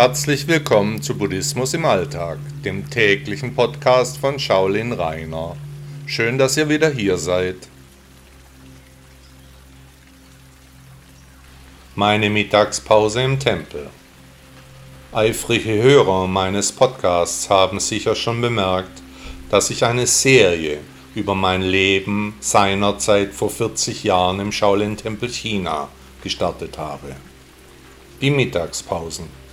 Herzlich willkommen zu Buddhismus im Alltag, dem täglichen Podcast von Shaolin Rainer. Schön, dass ihr wieder hier seid. Meine Mittagspause im Tempel. Eifrige Hörer meines Podcasts haben sicher schon bemerkt, dass ich eine Serie über mein Leben seinerzeit vor 40 Jahren im Shaolin-Tempel China gestartet habe. Die Mittagspausen.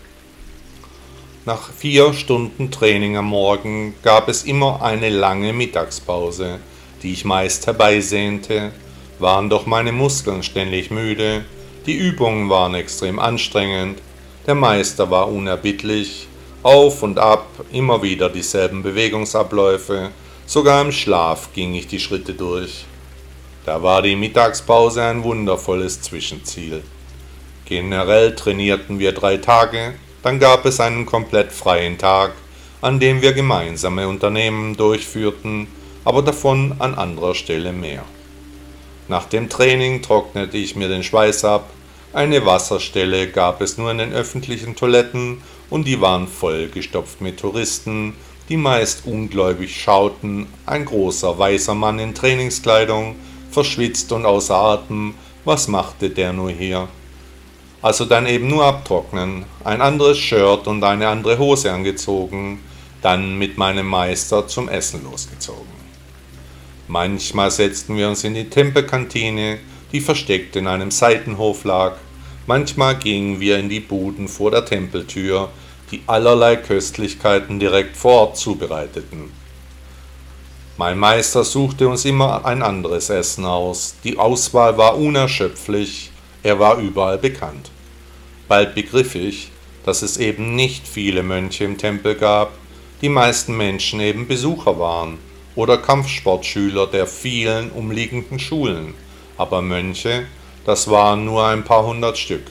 Nach vier Stunden Training am Morgen gab es immer eine lange Mittagspause, die ich meist herbeisehnte, waren doch meine Muskeln ständig müde, die Übungen waren extrem anstrengend, der Meister war unerbittlich, auf und ab, immer wieder dieselben Bewegungsabläufe, sogar im Schlaf ging ich die Schritte durch. Da war die Mittagspause ein wundervolles Zwischenziel. Generell trainierten wir drei Tage, dann gab es einen komplett freien Tag, an dem wir gemeinsame Unternehmen durchführten, aber davon an anderer Stelle mehr. Nach dem Training trocknete ich mir den Schweiß ab, eine Wasserstelle gab es nur in den öffentlichen Toiletten und die waren vollgestopft mit Touristen, die meist ungläubig schauten, ein großer weißer Mann in Trainingskleidung, verschwitzt und außer Atem, was machte der nur hier? Also dann eben nur abtrocknen, ein anderes Shirt und eine andere Hose angezogen, dann mit meinem Meister zum Essen losgezogen. Manchmal setzten wir uns in die Tempelkantine, die versteckt in einem Seitenhof lag, manchmal gingen wir in die Buden vor der Tempeltür, die allerlei Köstlichkeiten direkt vor Ort zubereiteten. Mein Meister suchte uns immer ein anderes Essen aus, die Auswahl war unerschöpflich, er war überall bekannt. Bald begriff ich, dass es eben nicht viele Mönche im Tempel gab, die meisten Menschen eben Besucher waren oder Kampfsportschüler der vielen umliegenden Schulen, aber Mönche, das waren nur ein paar hundert Stück.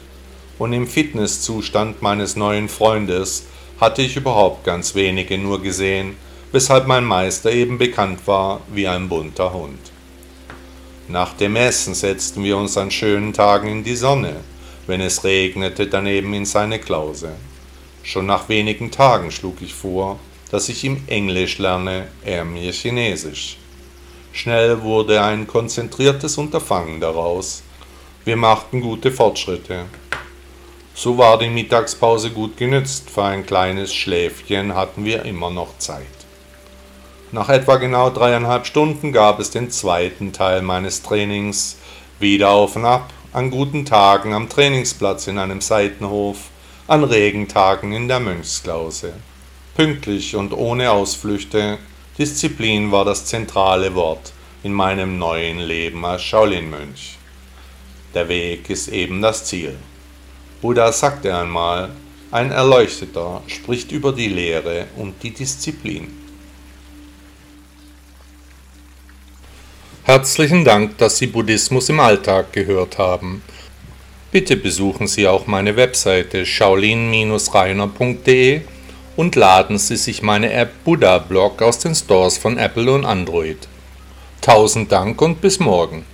Und im Fitnesszustand meines neuen Freundes hatte ich überhaupt ganz wenige nur gesehen, weshalb mein Meister eben bekannt war wie ein bunter Hund. Nach dem Essen setzten wir uns an schönen Tagen in die Sonne, wenn es regnete, daneben in seine Klause. Schon nach wenigen Tagen schlug ich vor, dass ich ihm Englisch lerne, er mir Chinesisch. Schnell wurde ein konzentriertes Unterfangen daraus. Wir machten gute Fortschritte. So war die Mittagspause gut genützt, für ein kleines Schläfchen hatten wir immer noch Zeit. Nach etwa genau dreieinhalb Stunden gab es den zweiten Teil meines Trainings, wieder auf und ab, an guten Tagen am Trainingsplatz in einem Seitenhof, an Regentagen in der Mönchsklause. Pünktlich und ohne Ausflüchte, Disziplin war das zentrale Wort in meinem neuen Leben als Shaolin-Mönch. Der Weg ist eben das Ziel. Buddha sagte einmal, ein Erleuchteter spricht über die Lehre und die Disziplin. Herzlichen Dank, dass Sie Buddhismus im Alltag gehört haben. Bitte besuchen Sie auch meine Webseite shaolin-reiner.de und laden Sie sich meine App Buddha Blog aus den Stores von Apple und Android. Tausend Dank und bis morgen.